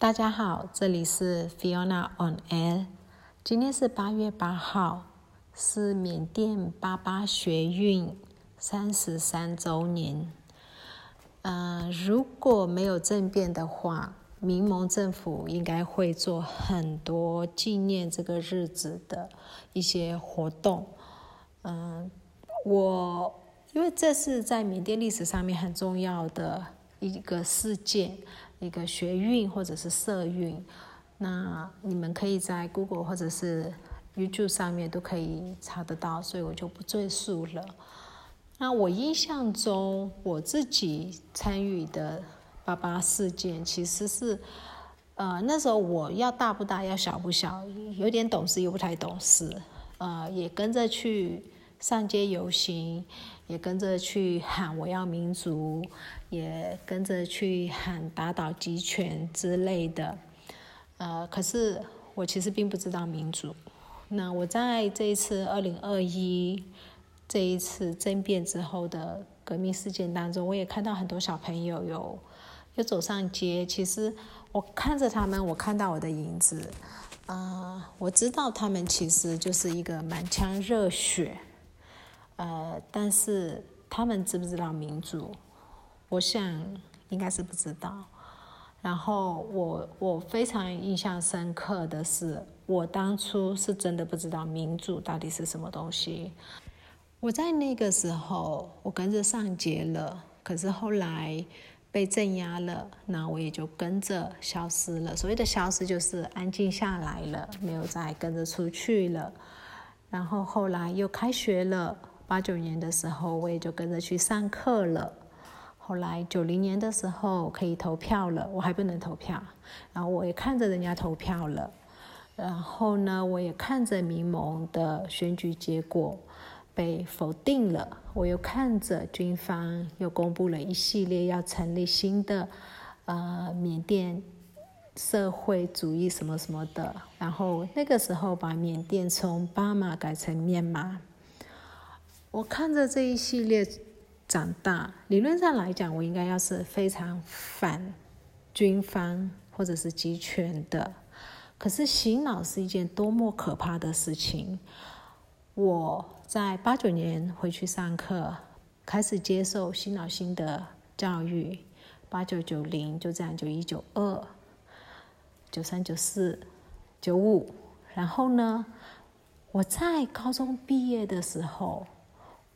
大家好，这里是 Fiona on Air。今天是八月八号，是缅甸八八学运三十三周年。嗯，如果没有政变的话，民盟政府应该会做很多纪念这个日子的一些活动。嗯，我因为这是在缅甸历史上面很重要的一个事件。一个学运或者是社运，那你们可以在 Google 或者是 YouTube 上面都可以查得到，所以我就不赘述了。那我印象中我自己参与的八八事件，其实是呃那时候我要大不大，要小不小，有点懂事又不太懂事，呃也跟着去上街游行，也跟着去喊我要民主。也跟着去喊打倒集权之类的，呃，可是我其实并不知道民主。那我在这一次二零二一这一次政变之后的革命事件当中，我也看到很多小朋友有有走上街。其实我看着他们，我看到我的影子，啊，我知道他们其实就是一个满腔热血，呃，但是他们知不知道民主？我想应该是不知道。然后我我非常印象深刻的是，我当初是真的不知道民主到底是什么东西。我在那个时候，我跟着上街了，可是后来被镇压了，那我也就跟着消失了。所谓的消失，就是安静下来了，没有再跟着出去了。然后后来又开学了，八九年的时候，我也就跟着去上课了。后来九零年的时候可以投票了，我还不能投票。然后我也看着人家投票了，然后呢，我也看着民盟的选举结果被否定了。我又看着军方又公布了一系列要成立新的呃缅甸社会主义什么什么的。然后那个时候把缅甸从巴马改成缅马。我看着这一系列。长大，理论上来讲，我应该要是非常反军方或者是集权的。可是洗脑是一件多么可怕的事情！我在八九年回去上课，开始接受洗脑性的教育。八九九零就这样，九一九二，九三九四，九五，然后呢，我在高中毕业的时候，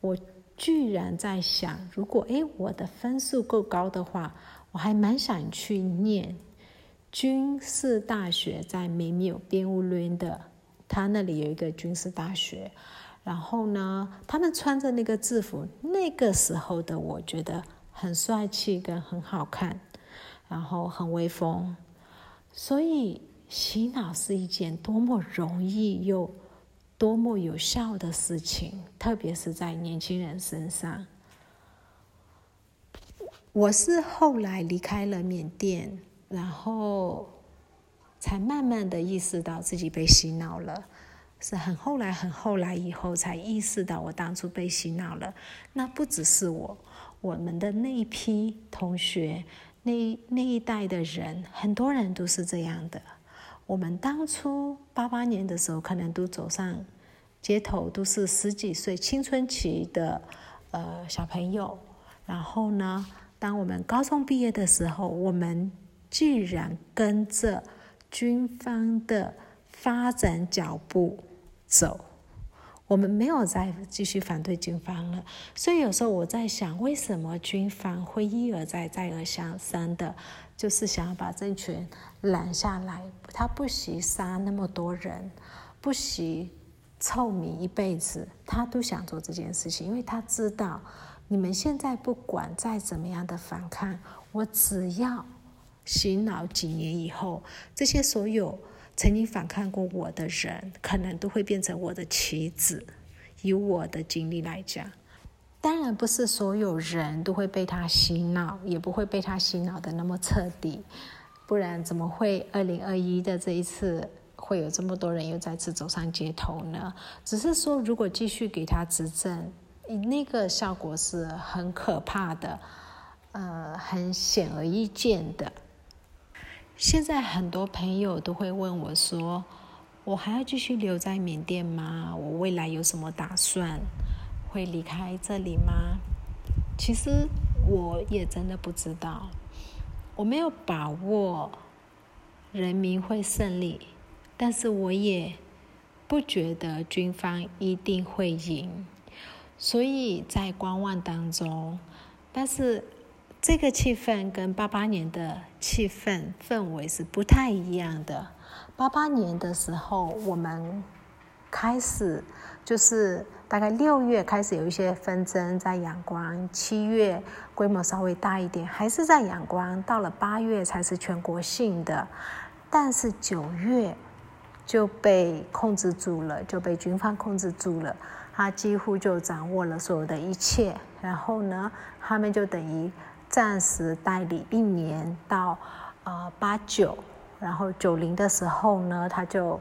我。居然在想，如果诶我的分数够高的话，我还蛮想去念军事大学，在美纽边务伦的，他那里有一个军事大学。然后呢，他们穿着那个制服，那个时候的我觉得很帅气跟很好看，然后很威风。所以洗脑是一件多么容易又。多么有效的事情，特别是在年轻人身上。我是后来离开了缅甸，然后才慢慢的意识到自己被洗脑了。是很后来、很后来以后才意识到我当初被洗脑了。那不只是我，我们的那一批同学，那那一代的人，很多人都是这样的。我们当初八八年的时候，可能都走上街头，都是十几岁青春期的呃小朋友。然后呢，当我们高中毕业的时候，我们既然跟着军方的发展脚步走，我们没有再继续反对军方了。所以有时候我在想，为什么军方会一而再、再而三的？就是想要把政权揽下来，他不惜杀那么多人，不惜臭米一辈子，他都想做这件事情，因为他知道，你们现在不管再怎么样的反抗，我只要洗脑几年以后，这些所有曾经反抗过我的人，可能都会变成我的棋子。以我的经历来讲。当然不是所有人都会被他洗脑，也不会被他洗脑的那么彻底，不然怎么会二零二一的这一次会有这么多人又再次走上街头呢？只是说，如果继续给他执政，那个效果是很可怕的，呃，很显而易见的。现在很多朋友都会问我说：“我还要继续留在缅甸吗？我未来有什么打算？会离开这里吗？”其实我也真的不知道，我没有把握人民会胜利，但是我也不觉得军方一定会赢，所以在观望当中。但是这个气氛跟八八年的气氛氛围是不太一样的。八八年的时候，我们开始就是。大概六月开始有一些纷争在阳光，七月规模稍微大一点，还是在阳光。到了八月才是全国性的，但是九月就被控制住了，就被军方控制住了。他几乎就掌握了所有的一切。然后呢，他们就等于暂时代理一年到呃八九，然后九零的时候呢，他就。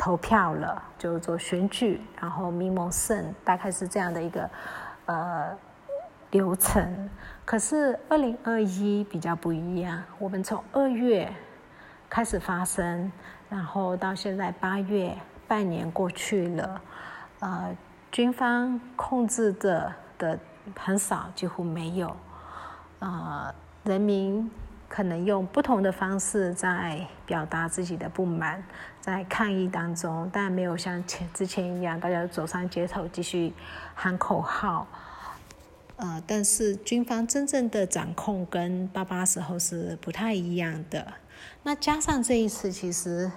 投票了，就做选举，然后民谋胜，大概是这样的一个呃流程。可是二零二一比较不一样，我们从二月开始发生，然后到现在八月，半年过去了，呃，军方控制的的很少，几乎没有，呃，人民。可能用不同的方式在表达自己的不满，在抗议当中，但没有像前之前一样，大家走上街头继续喊口号。呃，但是军方真正的掌控跟八八时候是不太一样的。那加上这一次，其实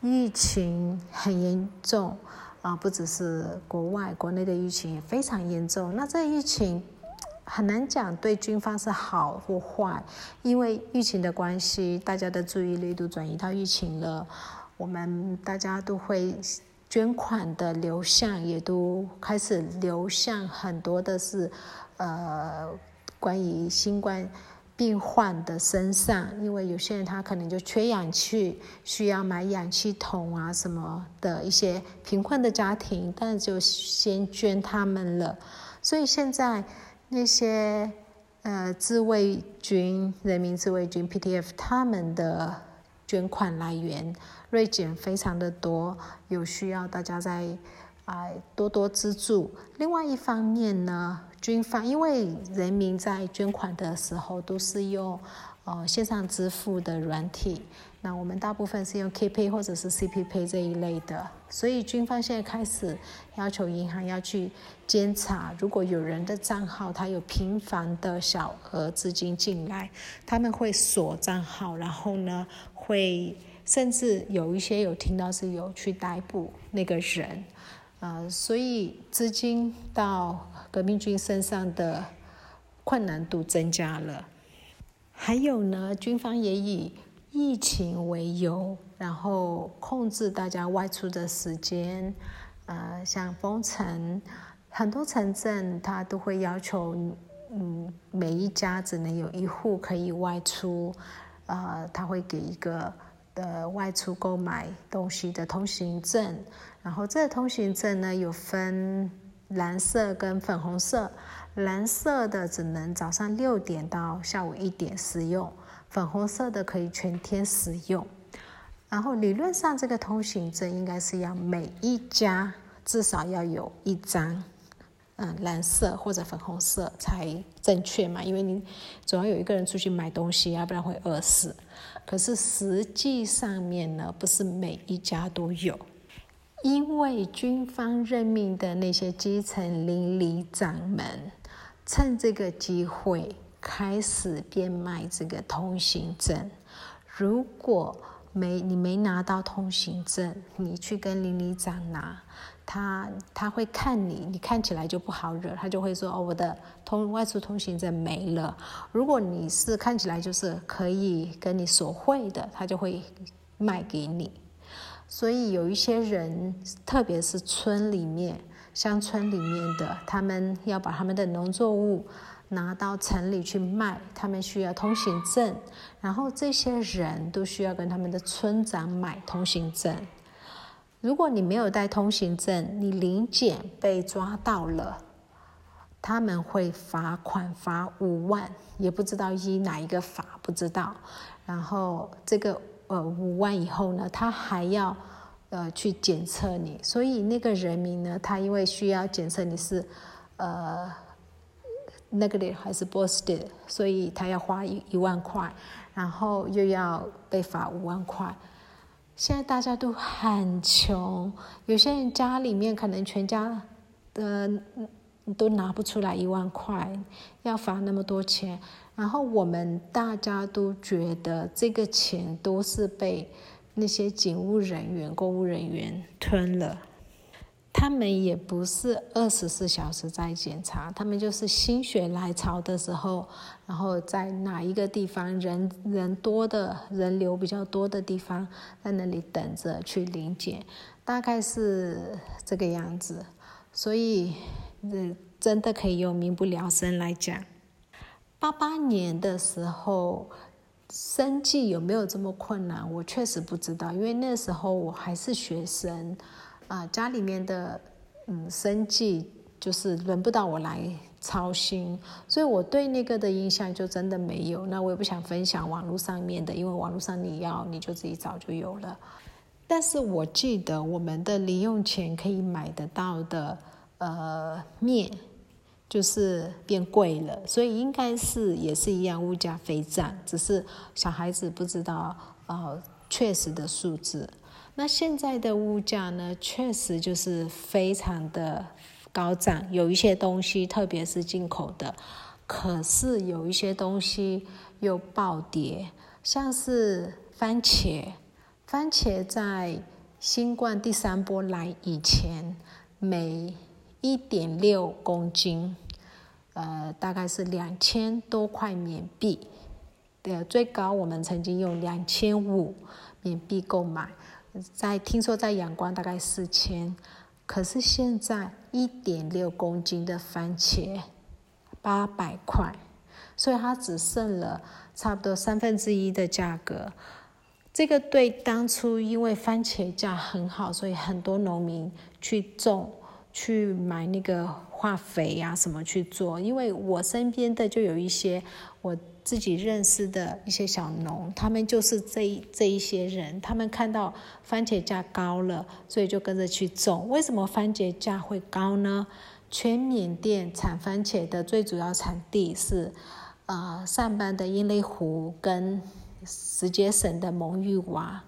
疫情很严重啊，不只是国外，国内的疫情也非常严重。那这疫情。很难讲对军方是好或坏，因为疫情的关系，大家的注意力都转移到疫情了。我们大家都会捐款的流向也都开始流向很多的是，呃，关于新冠病患的身上，因为有些人他可能就缺氧气，需要买氧气筒啊什么的一些贫困的家庭，但就先捐他们了。所以现在。那些呃自卫军、人民自卫军 PTF 他们的捐款来源锐减非常的多，有需要大家在啊多多资助。另外一方面呢，军方因为人民在捐款的时候都是用呃线上支付的软体。那我们大部分是用 KPay 或者是 CPPay 这一类的，所以军方现在开始要求银行要去监察，如果有人的账号他有频繁的小额资金进来，他们会锁账号，然后呢会甚至有一些有听到是有去逮捕那个人，呃，所以资金到革命军身上的困难度增加了。还有呢，军方也以疫情为由，然后控制大家外出的时间，呃，像封城，很多城镇它都会要求，嗯，每一家只能有一户可以外出，呃，他会给一个的外出购买东西的通行证，然后这个通行证呢有分蓝色跟粉红色，蓝色的只能早上六点到下午一点使用。粉红色的可以全天使用，然后理论上这个通行证应该是要每一家至少要有一张，嗯，蓝色或者粉红色才正确嘛，因为你总要有一个人出去买东西，要不然会饿死。可是实际上面呢，不是每一家都有，因为军方任命的那些基层邻里长们趁这个机会。开始变卖这个通行证。如果没你没拿到通行证，你去跟邻里长拿，他他会看你，你看起来就不好惹，他就会说哦，我的通外出通行证没了。如果你是看起来就是可以跟你索贿的，他就会卖给你。所以有一些人，特别是村里面、乡村里面的，他们要把他们的农作物。拿到城里去卖，他们需要通行证，然后这些人都需要跟他们的村长买通行证。如果你没有带通行证，你临检被抓到了，他们会罚款罚五万，也不知道依哪一个法，不知道。然后这个呃五万以后呢，他还要呃去检测你，所以那个人民呢，他因为需要检测你是呃 negative 还是 positive，所以他要花一一万块，然后又要被罚五万块。现在大家都很穷，有些人家里面可能全家的都拿不出来一万块，要罚那么多钱。然后我们大家都觉得这个钱都是被那些警务人员、公务人员吞了。他们也不是二十四小时在检查，他们就是心血来潮的时候，然后在哪一个地方人人多的人流比较多的地方，在那里等着去领检，大概是这个样子。所以，这真的可以用民不聊生来讲。八八年的时候，生计有没有这么困难？我确实不知道，因为那时候我还是学生。啊，家里面的嗯生计就是轮不到我来操心，所以我对那个的印象就真的没有。那我也不想分享网络上面的，因为网络上你要你就自己找就有了。但是我记得我们的零用钱可以买得到的呃面，就是变贵了，所以应该是也是一样，物价飞涨，只是小孩子不知道呃确实的数字。那现在的物价呢，确实就是非常的高涨。有一些东西，特别是进口的，可是有一些东西又暴跌，像是番茄。番茄在新冠第三波来以前，每一点六公斤，呃，大概是两千多块缅币。对，最高我们曾经用两千五缅币购买。在听说在阳光大概四千，可是现在一点六公斤的番茄八百块，所以它只剩了差不多三分之一的价格。这个对当初因为番茄价很好，所以很多农民去种、去买那个化肥呀什么去做。因为我身边的就有一些我。自己认识的一些小农，他们就是这这一些人，他们看到番茄价高了，所以就跟着去种。为什么番茄价会高呢？全缅甸产番茄的最主要产地是，呃，上班的英雷湖跟石碣省的蒙玉娃。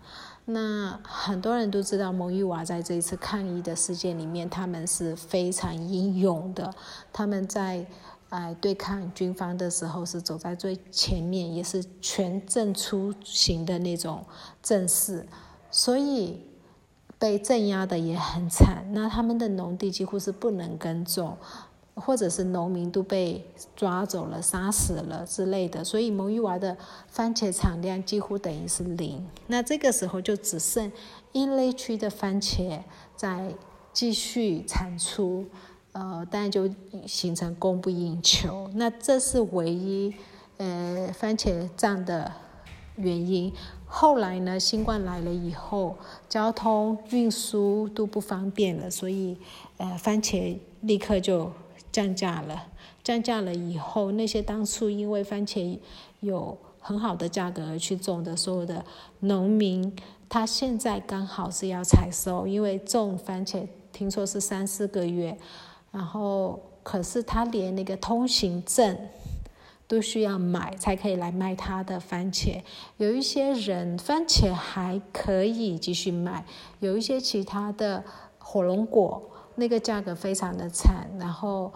那很多人都知道，蒙育娃在这一次抗议的事件里面，他们是非常英勇的，他们在。哎，对抗军方的时候是走在最前面，也是全镇出行的那种阵势，所以被镇压的也很惨。那他们的农地几乎是不能耕种，或者是农民都被抓走了、杀死了之类的。所以蒙玉娃的番茄产量几乎等于是零。那这个时候就只剩一类区的番茄在继续产出。呃，但就形成供不应求，那这是唯一呃番茄涨的原因。后来呢，新冠来了以后，交通运输都不方便了，所以呃番茄立刻就降价了。降价了以后，那些当初因为番茄有很好的价格去种的所有的农民，他现在刚好是要采收，因为种番茄听说是三四个月。然后，可是他连那个通行证都需要买才可以来卖他的番茄。有一些人番茄还可以继续卖，有一些其他的火龙果那个价格非常的惨。然后，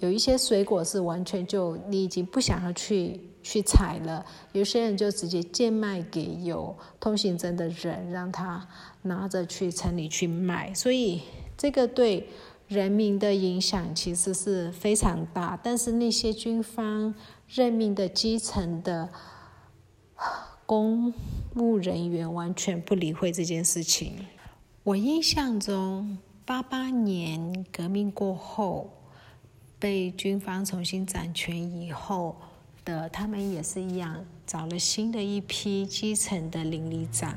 有一些水果是完全就你已经不想要去去采了。有些人就直接贱卖给有通行证的人，让他拿着去城里去卖。所以这个对。人民的影响其实是非常大，但是那些军方任命的基层的公务人员完全不理会这件事情。我印象中，八八年革命过后，被军方重新掌权以后的，他们也是一样，找了新的一批基层的邻里长。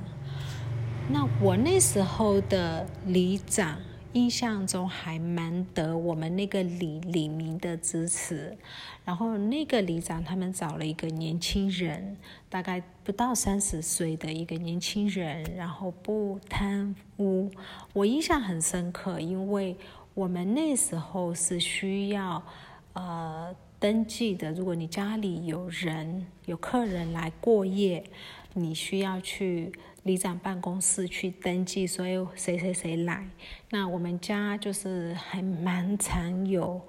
那我那时候的里长。印象中还蛮得我们那个李李明的支持。然后那个里长他们找了一个年轻人，大概不到三十岁的一个年轻人，然后不贪污。我印象很深刻，因为我们那时候是需要呃登记的。如果你家里有人有客人来过夜，你需要去里长办公室去登记，所以谁谁谁来。那我们家就是还蛮常有。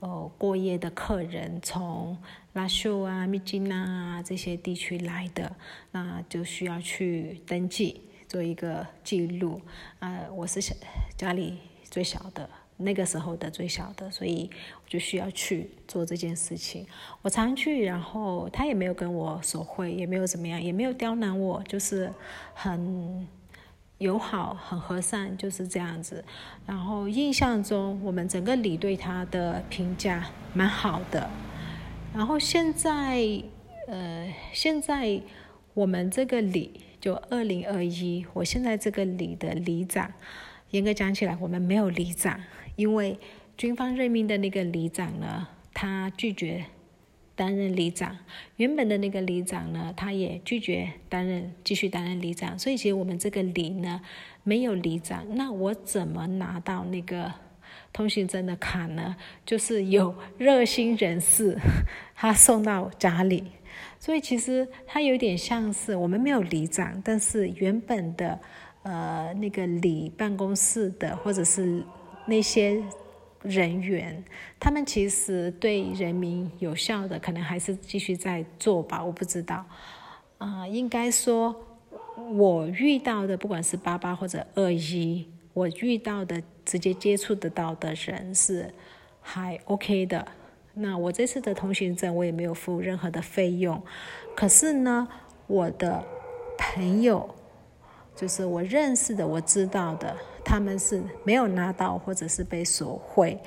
呃，过夜的客人从拉秀啊、密金纳啊这些地区来的，那就需要去登记，做一个记录。啊，我是小家里最小的，那个时候的最小的，所以我就需要去做这件事情。我常去，然后他也没有跟我索贿，也没有怎么样，也没有刁难我，就是很。友好很和善，就是这样子。然后印象中，我们整个里对他的评价蛮好的。然后现在，呃，现在我们这个里就二零二一，我现在这个里的里长，严格讲起来，我们没有里长，因为军方任命的那个里长呢，他拒绝。担任里长，原本的那个里长呢，他也拒绝担任，继续担任里长。所以其实我们这个里呢，没有里长。那我怎么拿到那个通行证的卡呢？就是有热心人士 他送到家里。所以其实他有点像是我们没有里长，但是原本的呃那个里办公室的或者是那些。人员，他们其实对人民有效的，可能还是继续在做吧，我不知道。啊，应该说，我遇到的，不管是八八或者二一，我遇到的直接接触得到的人是还 OK 的。那我这次的通行证，我也没有付任何的费用。可是呢，我的朋友，就是我认识的，我知道的。他们是没有拿到，或者是被索贿，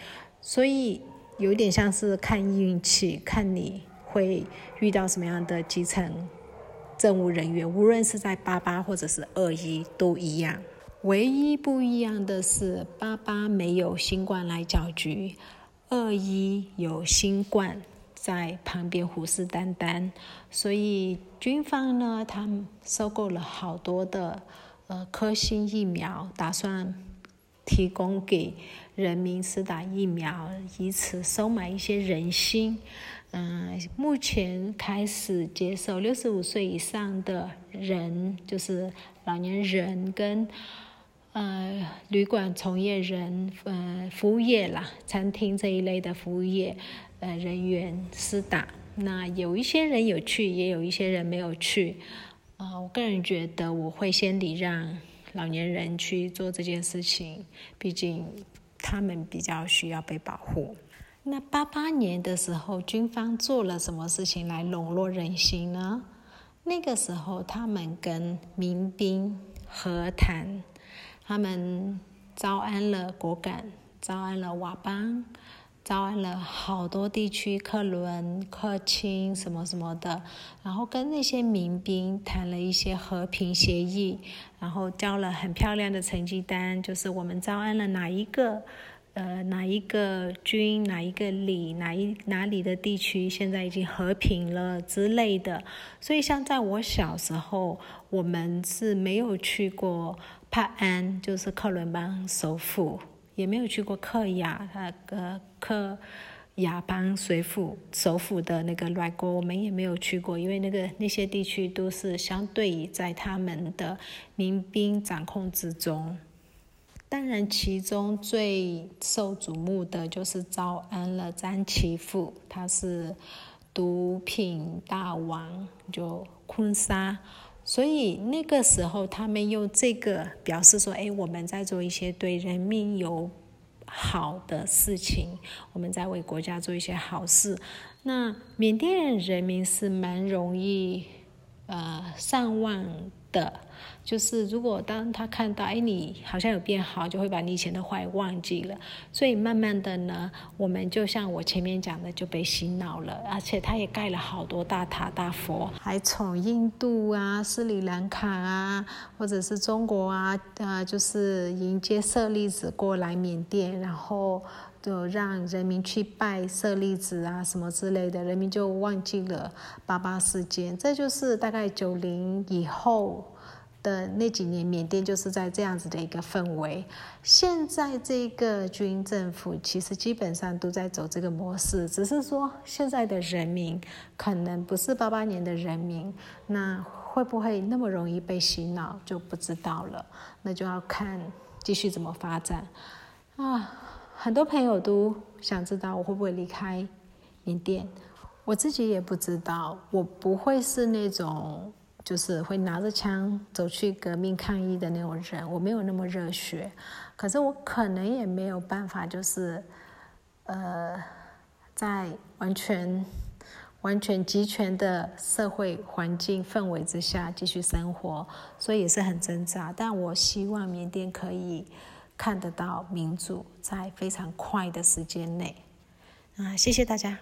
所以有点像是看运气，看你会遇到什么样的基层政务人员。无论是在八八或者是二一都一样，唯一不一样的是八八没有新冠来搅局，二一有新冠在旁边虎视眈眈，所以军方呢，他们收购了好多的。呃，科兴疫苗打算提供给人民施打疫苗，以此收买一些人心。嗯，目前开始接受六十五岁以上的人，就是老年人跟呃旅馆从业人、呃服务业啦、餐厅这一类的服务业呃人员施打。那有一些人有去，也有一些人没有去。啊，我个人觉得我会先礼让老年人去做这件事情，毕竟他们比较需要被保护。那八八年的时候，军方做了什么事情来笼络人心呢？那个时候，他们跟民兵和谈，他们招安了果敢，招安了佤邦。招安了好多地区，克伦、克钦什么什么的，然后跟那些民兵谈了一些和平协议，然后交了很漂亮的成绩单，就是我们招安了哪一个，呃，哪一个军，哪一个里，哪一哪里的地区现在已经和平了之类的。所以像在我小时候，我们是没有去过帕安，就是克伦邦首府。也没有去过克雅，那个克雅邦水府首府的那个莱国，我们也没有去过，因为那个那些地区都是相对于在他们的民兵掌控之中。当然，其中最受瞩目的就是招安了詹其富，他是毒品大王，就坤沙。所以那个时候，他们用这个表示说：“哎，我们在做一些对人民有好的事情，我们在为国家做一些好事。”那缅甸人民是蛮容易呃上望的。就是如果当他看到，哎，你好像有变好，就会把你以前的坏忘记了。所以慢慢的呢，我们就像我前面讲的，就被洗脑了。而且他也盖了好多大塔大佛，还从印度啊、斯里兰卡啊，或者是中国啊，呃，就是迎接舍利子过来缅甸，然后就让人民去拜舍利子啊什么之类的，人民就忘记了八八事件。这就是大概九零以后。的那几年，缅甸就是在这样子的一个氛围。现在这个军政府其实基本上都在走这个模式，只是说现在的人民可能不是八八年的人民，那会不会那么容易被洗脑就不知道了。那就要看继续怎么发展啊！很多朋友都想知道我会不会离开缅甸，我自己也不知道，我不会是那种。就是会拿着枪走去革命抗议的那种人，我没有那么热血，可是我可能也没有办法，就是呃，在完全完全集权的社会环境氛围之下继续生活，所以也是很挣扎。但我希望缅甸可以看得到民主，在非常快的时间内。啊，谢谢大家。